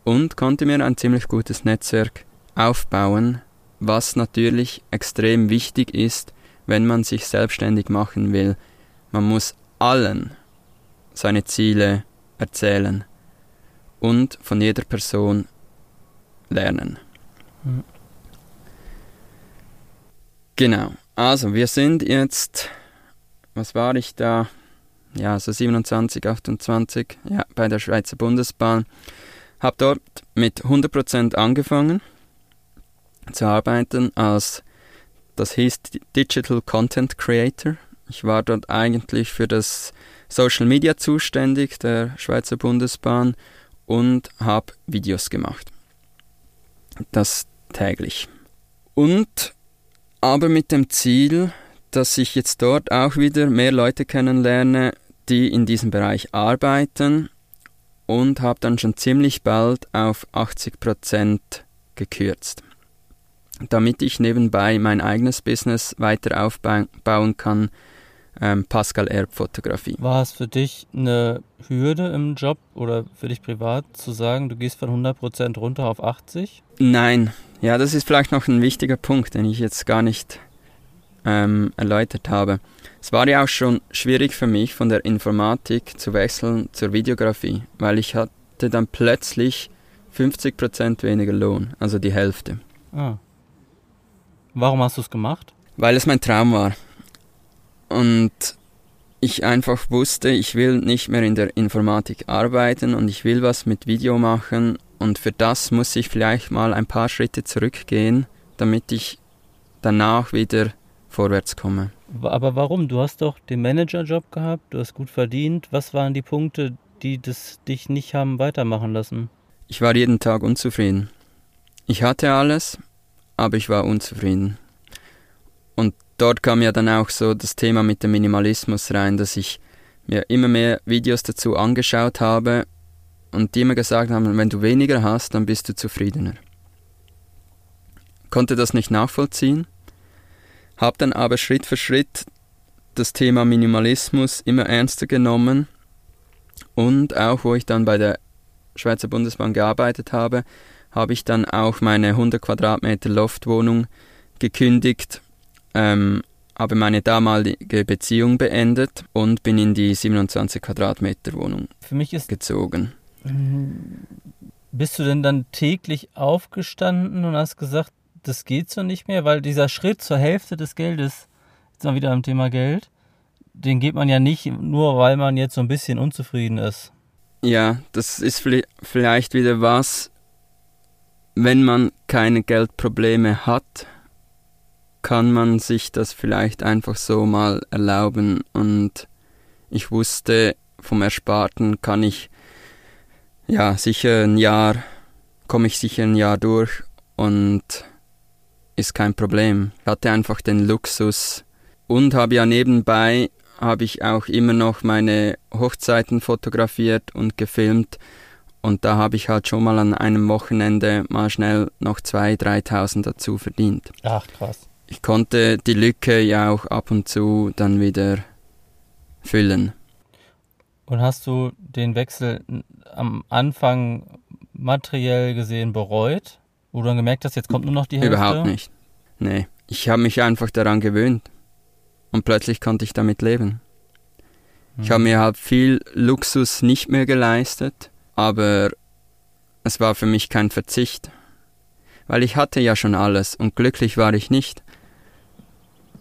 und konnte mir ein ziemlich gutes Netzwerk aufbauen, was natürlich extrem wichtig ist, wenn man sich selbstständig machen will. Man muss allen seine Ziele erzählen und von jeder Person lernen. Mhm. Genau, also wir sind jetzt, was war ich da? Ja, so 27, 28, ja, bei der Schweizer Bundesbahn. Habe dort mit 100% angefangen zu arbeiten als, das hieß Digital Content Creator. Ich war dort eigentlich für das Social Media zuständig der Schweizer Bundesbahn und habe Videos gemacht. Das täglich. Und aber mit dem Ziel, dass ich jetzt dort auch wieder mehr Leute kennenlerne, die in diesem Bereich arbeiten und habe dann schon ziemlich bald auf 80% gekürzt. Damit ich nebenbei mein eigenes Business weiter aufbauen kann, ähm, Pascal Erb Fotografie. War es für dich eine Hürde im Job oder für dich privat zu sagen, du gehst von 100% runter auf 80? Nein, ja, das ist vielleicht noch ein wichtiger Punkt, den ich jetzt gar nicht ähm, erläutert habe. Es war ja auch schon schwierig für mich, von der Informatik zu wechseln zur Videografie, weil ich hatte dann plötzlich 50% weniger Lohn, also die Hälfte. Ah. Warum hast du es gemacht? Weil es mein Traum war. Und ich einfach wusste, ich will nicht mehr in der Informatik arbeiten und ich will was mit Video machen und für das muss ich vielleicht mal ein paar Schritte zurückgehen, damit ich danach wieder vorwärts komme. Aber warum? Du hast doch den Managerjob gehabt, du hast gut verdient. Was waren die Punkte, die das dich nicht haben weitermachen lassen? Ich war jeden Tag unzufrieden. Ich hatte alles, aber ich war unzufrieden. Und dort kam ja dann auch so das Thema mit dem Minimalismus rein, dass ich mir immer mehr Videos dazu angeschaut habe und die immer gesagt haben, wenn du weniger hast, dann bist du zufriedener. Konnte das nicht nachvollziehen, habe dann aber Schritt für Schritt das Thema Minimalismus immer ernster genommen und auch wo ich dann bei der Schweizer Bundesbahn gearbeitet habe, habe ich dann auch meine 100 Quadratmeter Loftwohnung gekündigt, ähm, habe meine damalige Beziehung beendet und bin in die 27 Quadratmeter Wohnung Für mich ist gezogen. Bist du denn dann täglich aufgestanden und hast gesagt, das geht so nicht mehr? Weil dieser Schritt zur Hälfte des Geldes, jetzt mal wieder am Thema Geld, den geht man ja nicht nur, weil man jetzt so ein bisschen unzufrieden ist. Ja, das ist vielleicht wieder was, wenn man keine Geldprobleme hat, kann man sich das vielleicht einfach so mal erlauben. Und ich wusste, vom Ersparten kann ich ja sicher ein Jahr, komme ich sicher ein Jahr durch und ist kein Problem. Ich hatte einfach den Luxus und habe ja nebenbei habe ich auch immer noch meine Hochzeiten fotografiert und gefilmt und da habe ich halt schon mal an einem Wochenende mal schnell noch 2.000, 3.000 dazu verdient. Ach, krass. Ich konnte die Lücke ja auch ab und zu dann wieder füllen. Und hast du den Wechsel am Anfang materiell gesehen bereut? Wo du dann gemerkt hast, jetzt kommt nur noch die Hälfte? Überhaupt nicht. Nee, ich habe mich einfach daran gewöhnt. Und plötzlich konnte ich damit leben. Ich habe mir halt viel Luxus nicht mehr geleistet, aber es war für mich kein Verzicht. Weil ich hatte ja schon alles und glücklich war ich nicht.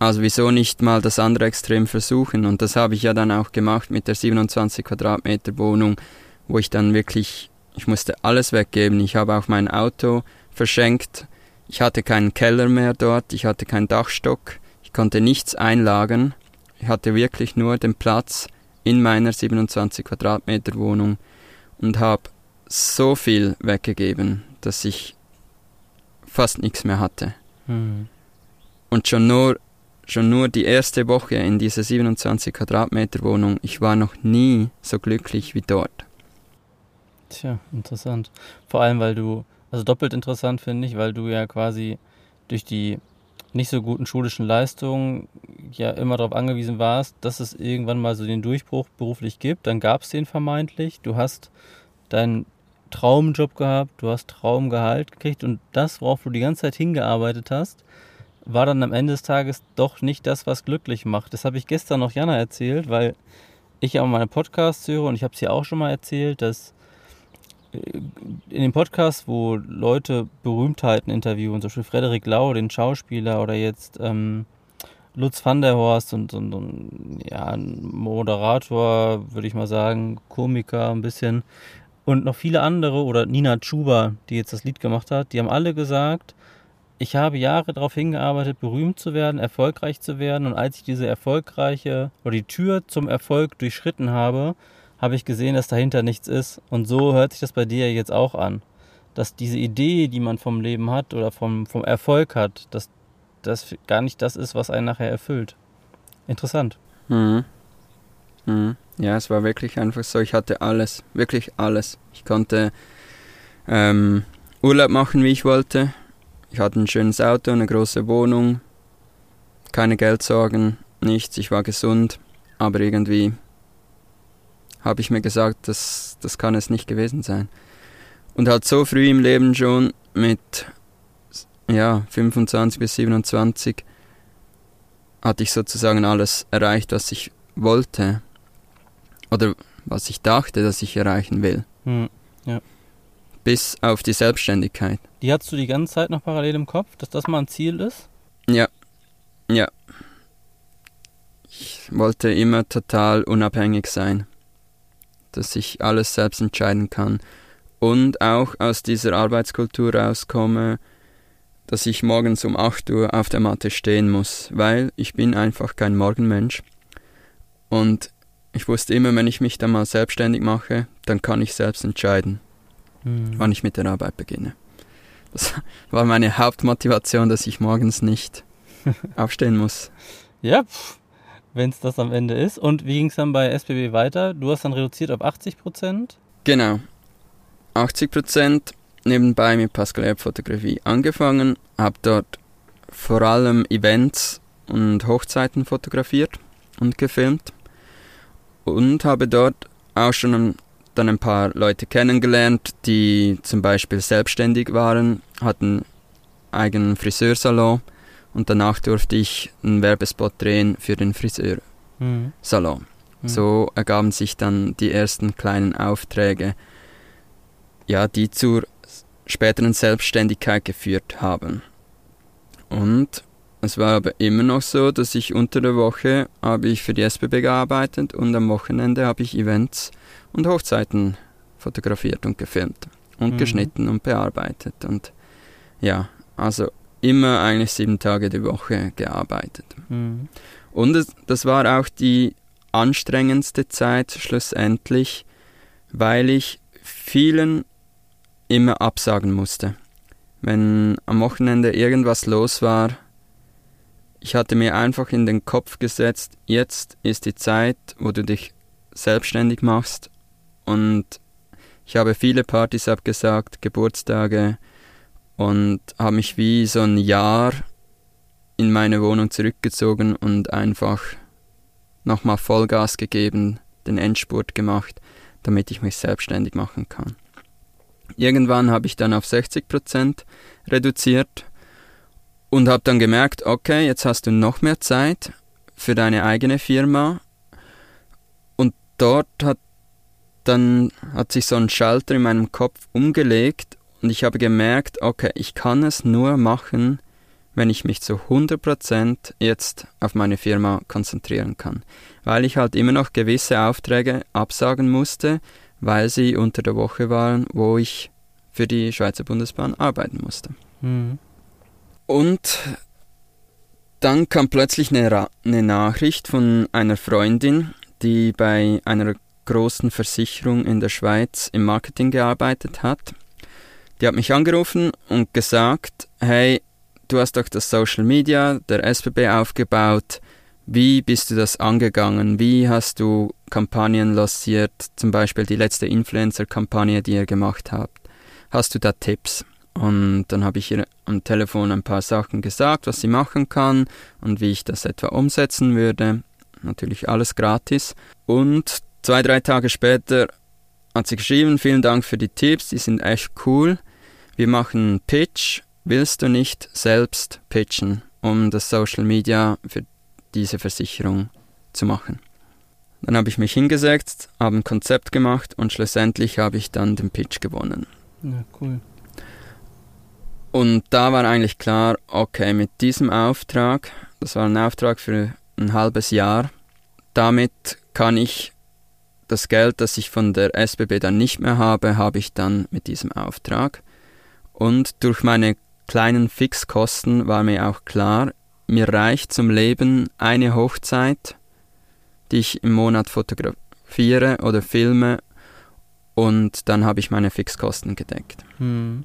Also wieso nicht mal das andere Extrem versuchen? Und das habe ich ja dann auch gemacht mit der 27 Quadratmeter Wohnung, wo ich dann wirklich, ich musste alles weggeben. Ich habe auch mein Auto verschenkt. Ich hatte keinen Keller mehr dort, ich hatte keinen Dachstock, ich konnte nichts einlagern. Ich hatte wirklich nur den Platz in meiner 27 Quadratmeter Wohnung und habe so viel weggegeben, dass ich fast nichts mehr hatte. Hm. Und schon nur, schon nur die erste Woche in dieser 27 Quadratmeter Wohnung, ich war noch nie so glücklich wie dort. Tja, interessant. Vor allem, weil du, also doppelt interessant finde ich, weil du ja quasi durch die nicht so guten schulischen Leistungen ja immer darauf angewiesen warst, dass es irgendwann mal so den Durchbruch beruflich gibt. Dann gab es den vermeintlich. Du hast deinen Traumjob gehabt, du hast Traumgehalt gekriegt und das, worauf du die ganze Zeit hingearbeitet hast, war dann am Ende des Tages doch nicht das, was glücklich macht. Das habe ich gestern noch Jana erzählt, weil ich ja meine Podcasts höre und ich habe es ihr auch schon mal erzählt, dass in dem Podcast, wo Leute Berühmtheiten interviewen, zum Beispiel Frederik Lau, den Schauspieler, oder jetzt ähm, Lutz van der Horst und, und, und ja, ein Moderator, würde ich mal sagen, Komiker ein bisschen, und noch viele andere, oder Nina Chuba, die jetzt das Lied gemacht hat, die haben alle gesagt, ich habe Jahre darauf hingearbeitet, berühmt zu werden, erfolgreich zu werden, und als ich diese erfolgreiche, oder die Tür zum Erfolg durchschritten habe, habe ich gesehen, dass dahinter nichts ist. Und so hört sich das bei dir jetzt auch an. Dass diese Idee, die man vom Leben hat oder vom, vom Erfolg hat, dass das gar nicht das ist, was einen nachher erfüllt. Interessant. Mhm. Mhm. Ja, es war wirklich einfach so. Ich hatte alles, wirklich alles. Ich konnte ähm, Urlaub machen, wie ich wollte. Ich hatte ein schönes Auto, eine große Wohnung, keine Geldsorgen, nichts. Ich war gesund, aber irgendwie habe ich mir gesagt, das, das kann es nicht gewesen sein. Und halt so früh im Leben schon mit ja, 25 bis 27 hatte ich sozusagen alles erreicht, was ich wollte. Oder was ich dachte, dass ich erreichen will. Hm, ja. Bis auf die Selbstständigkeit. Die hast du die ganze Zeit noch parallel im Kopf, dass das mal ein Ziel ist? Ja. Ja. Ich wollte immer total unabhängig sein dass ich alles selbst entscheiden kann und auch aus dieser Arbeitskultur rauskomme, dass ich morgens um 8 Uhr auf der Matte stehen muss, weil ich bin einfach kein Morgenmensch. Und ich wusste immer, wenn ich mich dann mal selbstständig mache, dann kann ich selbst entscheiden, mhm. wann ich mit der Arbeit beginne. Das war meine Hauptmotivation, dass ich morgens nicht aufstehen muss. Ja, wenn es das am Ende ist. Und wie ging es dann bei SBB weiter? Du hast dann reduziert auf 80 Prozent? Genau. 80 Prozent nebenbei mit Pascal Fotografie angefangen, habe dort vor allem Events und Hochzeiten fotografiert und gefilmt und habe dort auch schon dann ein paar Leute kennengelernt, die zum Beispiel selbstständig waren, hatten eigenen Friseursalon und danach durfte ich einen Werbespot drehen für den Friseursalon. Mhm. So ergaben sich dann die ersten kleinen Aufträge, ja, die zur späteren Selbstständigkeit geführt haben. Und es war aber immer noch so, dass ich unter der Woche habe ich für die SBB gearbeitet und am Wochenende habe ich Events und Hochzeiten fotografiert und gefilmt und mhm. geschnitten und bearbeitet. Und ja, also immer eigentlich sieben Tage die Woche gearbeitet. Mhm. Und es, das war auch die anstrengendste Zeit schlussendlich, weil ich vielen immer absagen musste. Wenn am Wochenende irgendwas los war, ich hatte mir einfach in den Kopf gesetzt, jetzt ist die Zeit, wo du dich selbstständig machst und ich habe viele Partys abgesagt, Geburtstage und habe mich wie so ein Jahr in meine Wohnung zurückgezogen und einfach nochmal Vollgas gegeben, den Endspurt gemacht, damit ich mich selbstständig machen kann. Irgendwann habe ich dann auf 60% reduziert und habe dann gemerkt, okay, jetzt hast du noch mehr Zeit für deine eigene Firma. Und dort hat dann hat sich so ein Schalter in meinem Kopf umgelegt und ich habe gemerkt, okay, ich kann es nur machen, wenn ich mich zu 100% jetzt auf meine Firma konzentrieren kann. Weil ich halt immer noch gewisse Aufträge absagen musste, weil sie unter der Woche waren, wo ich für die Schweizer Bundesbahn arbeiten musste. Mhm. Und dann kam plötzlich eine, eine Nachricht von einer Freundin, die bei einer großen Versicherung in der Schweiz im Marketing gearbeitet hat. Die hat mich angerufen und gesagt, hey, du hast doch das Social Media der SBB aufgebaut. Wie bist du das angegangen? Wie hast du Kampagnen lanciert? Zum Beispiel die letzte Influencer-Kampagne, die ihr gemacht habt. Hast du da Tipps? Und dann habe ich ihr am Telefon ein paar Sachen gesagt, was sie machen kann und wie ich das etwa umsetzen würde. Natürlich alles gratis. Und zwei, drei Tage später hat sie geschrieben, vielen Dank für die Tipps, die sind echt cool. Wir machen Pitch. Willst du nicht selbst pitchen, um das Social Media für diese Versicherung zu machen? Dann habe ich mich hingesetzt, habe ein Konzept gemacht und schlussendlich habe ich dann den Pitch gewonnen. Ja, cool. Und da war eigentlich klar, okay, mit diesem Auftrag, das war ein Auftrag für ein halbes Jahr, damit kann ich das Geld, das ich von der SBB dann nicht mehr habe, habe ich dann mit diesem Auftrag. Und durch meine kleinen Fixkosten war mir auch klar, mir reicht zum Leben eine Hochzeit, die ich im Monat fotografiere oder filme und dann habe ich meine Fixkosten gedeckt. Hm.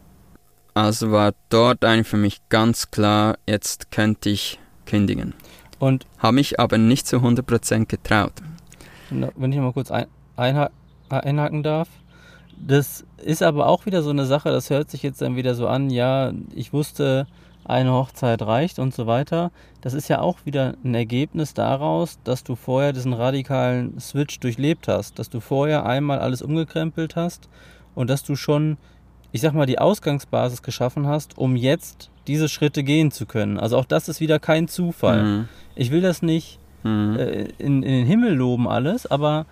Also war dort eigentlich für mich ganz klar, jetzt könnte ich kündigen. Und habe mich aber nicht zu 100% getraut. Wenn ich mal kurz ein, einhaken darf. Das ist aber auch wieder so eine Sache, das hört sich jetzt dann wieder so an, ja, ich wusste, eine Hochzeit reicht und so weiter. Das ist ja auch wieder ein Ergebnis daraus, dass du vorher diesen radikalen Switch durchlebt hast, dass du vorher einmal alles umgekrempelt hast und dass du schon ich sag mal, die Ausgangsbasis geschaffen hast, um jetzt diese Schritte gehen zu können. Also auch das ist wieder kein Zufall. Mhm. Ich will das nicht mhm. äh, in, in den Himmel loben alles, aber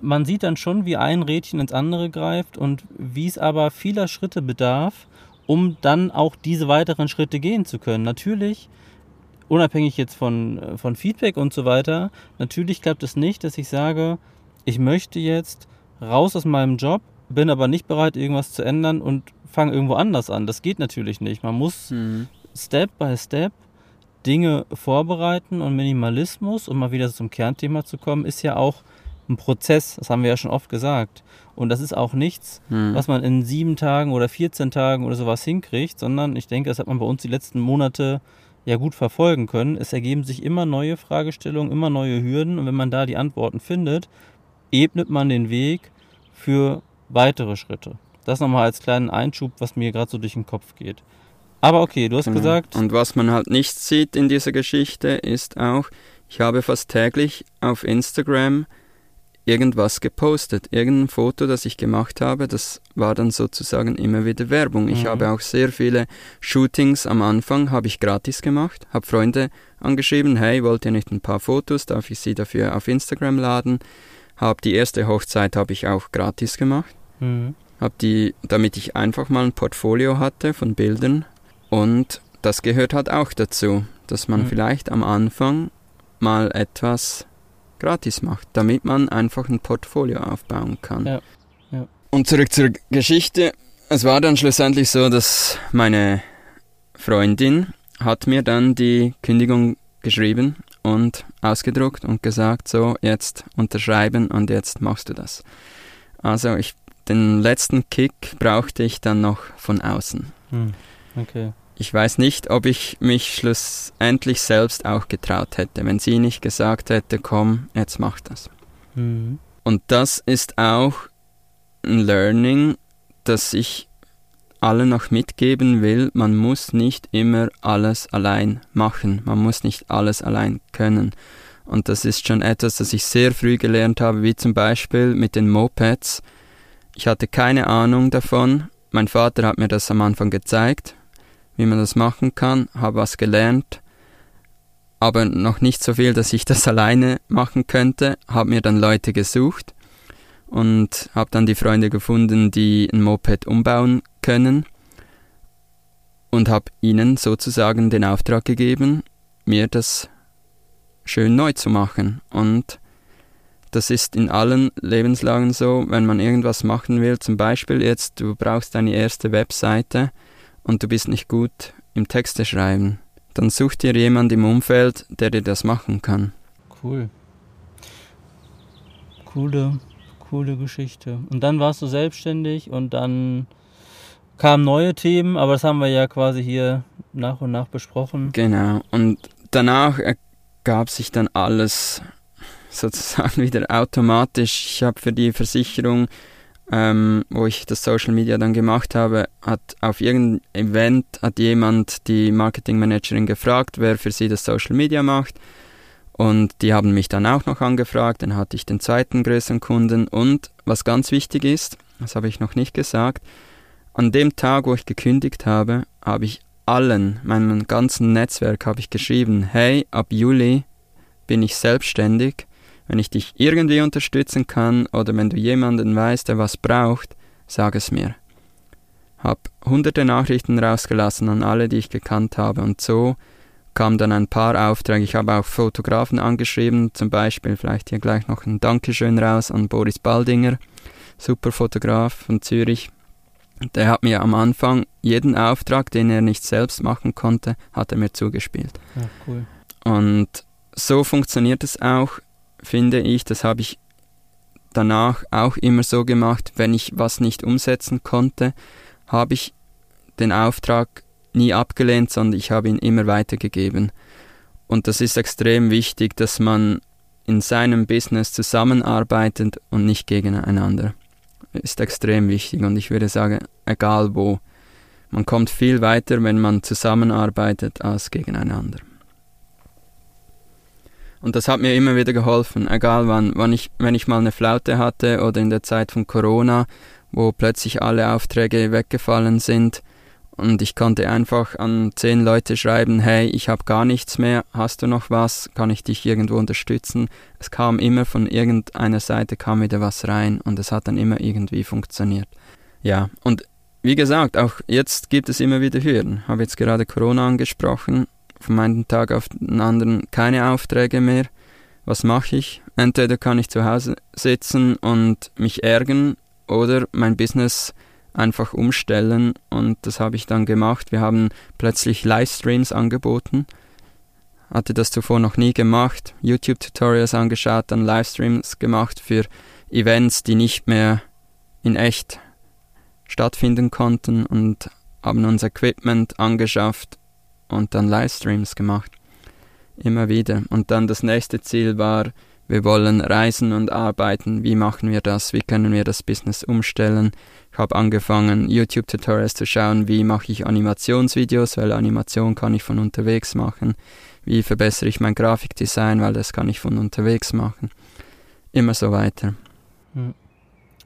man sieht dann schon, wie ein Rädchen ins andere greift und wie es aber vieler Schritte bedarf, um dann auch diese weiteren Schritte gehen zu können. Natürlich, unabhängig jetzt von, äh, von Feedback und so weiter, natürlich klappt es nicht, dass ich sage, ich möchte jetzt raus aus meinem Job bin aber nicht bereit, irgendwas zu ändern und fange irgendwo anders an. Das geht natürlich nicht. Man muss mhm. Step by Step Dinge vorbereiten und Minimalismus, um mal wieder zum Kernthema zu kommen, ist ja auch ein Prozess. Das haben wir ja schon oft gesagt. Und das ist auch nichts, mhm. was man in sieben Tagen oder 14 Tagen oder sowas hinkriegt, sondern ich denke, das hat man bei uns die letzten Monate ja gut verfolgen können. Es ergeben sich immer neue Fragestellungen, immer neue Hürden und wenn man da die Antworten findet, ebnet man den Weg für weitere Schritte. Das nochmal als kleinen Einschub, was mir gerade so durch den Kopf geht. Aber okay, du hast genau. gesagt. Und was man halt nicht sieht in dieser Geschichte ist auch, ich habe fast täglich auf Instagram irgendwas gepostet, irgendein Foto, das ich gemacht habe, das war dann sozusagen immer wieder Werbung. Ich mhm. habe auch sehr viele Shootings am Anfang, habe ich gratis gemacht, habe Freunde angeschrieben, hey, wollt ihr nicht ein paar Fotos, darf ich sie dafür auf Instagram laden? Habe die erste Hochzeit habe ich auch gratis gemacht, mhm. habe die, damit ich einfach mal ein Portfolio hatte von Bildern und das gehört halt auch dazu, dass man mhm. vielleicht am Anfang mal etwas gratis macht, damit man einfach ein Portfolio aufbauen kann. Ja. Ja. Und zurück zur Geschichte. Es war dann schlussendlich so, dass meine Freundin hat mir dann die Kündigung geschrieben und ausgedruckt und gesagt, so jetzt unterschreiben und jetzt machst du das. Also ich, den letzten Kick brauchte ich dann noch von außen. Hm. Okay. Ich weiß nicht, ob ich mich schlussendlich selbst auch getraut hätte, wenn sie nicht gesagt hätte, komm, jetzt mach das. Mhm. Und das ist auch ein Learning, das ich allen noch mitgeben will. Man muss nicht immer alles allein machen. Man muss nicht alles allein können. Und das ist schon etwas, das ich sehr früh gelernt habe, wie zum Beispiel mit den Mopeds. Ich hatte keine Ahnung davon. Mein Vater hat mir das am Anfang gezeigt wie man das machen kann, habe was gelernt, aber noch nicht so viel, dass ich das alleine machen könnte, habe mir dann Leute gesucht und habe dann die Freunde gefunden, die ein Moped umbauen können und habe ihnen sozusagen den Auftrag gegeben, mir das schön neu zu machen und das ist in allen Lebenslagen so, wenn man irgendwas machen will, zum Beispiel jetzt, du brauchst deine erste Webseite, und du bist nicht gut im Texte schreiben, dann such dir jemand im Umfeld, der dir das machen kann. Cool. Coole, coole Geschichte. Und dann warst du selbstständig und dann kamen neue Themen, aber das haben wir ja quasi hier nach und nach besprochen. Genau. Und danach ergab sich dann alles sozusagen wieder automatisch. Ich habe für die Versicherung ähm, wo ich das Social Media dann gemacht habe, hat auf irgendeinem Event hat jemand die Marketingmanagerin gefragt, wer für sie das Social Media macht. Und die haben mich dann auch noch angefragt, dann hatte ich den zweiten größeren Kunden. Und was ganz wichtig ist, das habe ich noch nicht gesagt, an dem Tag, wo ich gekündigt habe, habe ich allen, meinem ganzen Netzwerk, habe ich geschrieben, hey, ab Juli bin ich selbstständig wenn ich dich irgendwie unterstützen kann oder wenn du jemanden weißt, der was braucht, sag es mir. Hab hunderte Nachrichten rausgelassen an alle, die ich gekannt habe und so kamen dann ein paar Aufträge. Ich habe auch Fotografen angeschrieben, zum Beispiel vielleicht hier gleich noch ein Dankeschön raus an Boris Baldinger, super Fotograf von Zürich. Der hat mir am Anfang jeden Auftrag, den er nicht selbst machen konnte, hat er mir zugespielt. Ja, cool. Und so funktioniert es auch finde ich, das habe ich danach auch immer so gemacht, wenn ich was nicht umsetzen konnte, habe ich den Auftrag nie abgelehnt, sondern ich habe ihn immer weitergegeben. Und das ist extrem wichtig, dass man in seinem Business zusammenarbeitet und nicht gegeneinander. Ist extrem wichtig und ich würde sagen, egal wo. Man kommt viel weiter, wenn man zusammenarbeitet, als gegeneinander. Und das hat mir immer wieder geholfen, egal wann, wann ich, wenn ich mal eine Flaute hatte oder in der Zeit von Corona, wo plötzlich alle Aufträge weggefallen sind und ich konnte einfach an zehn Leute schreiben, hey, ich habe gar nichts mehr, hast du noch was, kann ich dich irgendwo unterstützen? Es kam immer von irgendeiner Seite kam wieder was rein und es hat dann immer irgendwie funktioniert. Ja, und wie gesagt, auch jetzt gibt es immer wieder Hürden. Habe jetzt gerade Corona angesprochen von einem Tag auf den anderen keine Aufträge mehr. Was mache ich? Entweder kann ich zu Hause sitzen und mich ärgern oder mein Business einfach umstellen und das habe ich dann gemacht. Wir haben plötzlich Livestreams angeboten. Hatte das zuvor noch nie gemacht. YouTube-Tutorials angeschaut, dann Livestreams gemacht für Events, die nicht mehr in echt stattfinden konnten und haben uns Equipment angeschafft und dann Livestreams gemacht. Immer wieder. Und dann das nächste Ziel war, wir wollen reisen und arbeiten. Wie machen wir das? Wie können wir das Business umstellen? Ich habe angefangen, YouTube-Tutorials zu schauen, wie mache ich Animationsvideos, weil Animation kann ich von unterwegs machen. Wie verbessere ich mein Grafikdesign, weil das kann ich von unterwegs machen. Immer so weiter. Hm.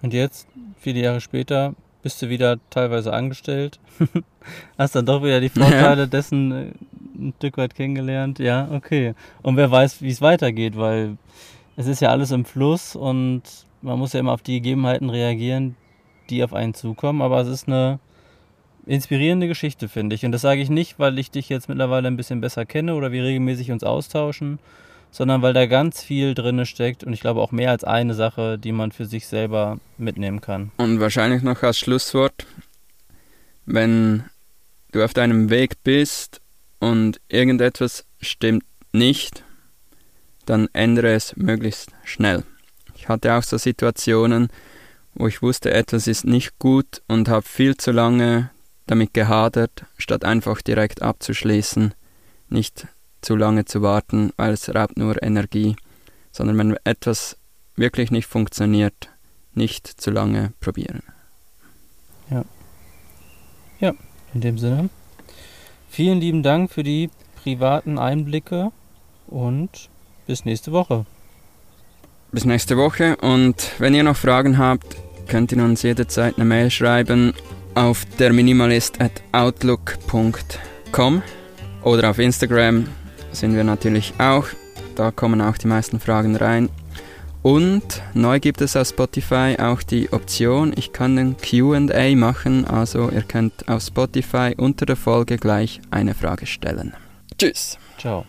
Und jetzt, viele Jahre später, bist du wieder teilweise angestellt. Hast dann doch wieder die Vorteile ja. dessen äh, ein Stück weit kennengelernt. Ja, okay. Und wer weiß, wie es weitergeht, weil es ist ja alles im Fluss und man muss ja immer auf die Gegebenheiten reagieren, die auf einen zukommen. Aber es ist eine inspirierende Geschichte, finde ich. Und das sage ich nicht, weil ich dich jetzt mittlerweile ein bisschen besser kenne oder wir regelmäßig uns austauschen, sondern weil da ganz viel drin steckt und ich glaube auch mehr als eine Sache, die man für sich selber mitnehmen kann. Und wahrscheinlich noch als Schlusswort, wenn du auf deinem Weg bist und irgendetwas stimmt nicht, dann ändere es möglichst schnell. Ich hatte auch so Situationen, wo ich wusste, etwas ist nicht gut und habe viel zu lange damit gehadert, statt einfach direkt abzuschließen, nicht zu lange zu warten, weil es raubt nur Energie, sondern wenn etwas wirklich nicht funktioniert, nicht zu lange probieren. Ja. Ja, in dem Sinne. Vielen lieben Dank für die privaten Einblicke und bis nächste Woche. Bis nächste Woche und wenn ihr noch Fragen habt, könnt ihr uns jederzeit eine Mail schreiben auf derminimalist@outlook.com oder auf Instagram sind wir natürlich auch. Da kommen auch die meisten Fragen rein. Und neu gibt es auf Spotify auch die Option, ich kann den QA machen, also ihr könnt auf Spotify unter der Folge gleich eine Frage stellen. Tschüss. Ciao.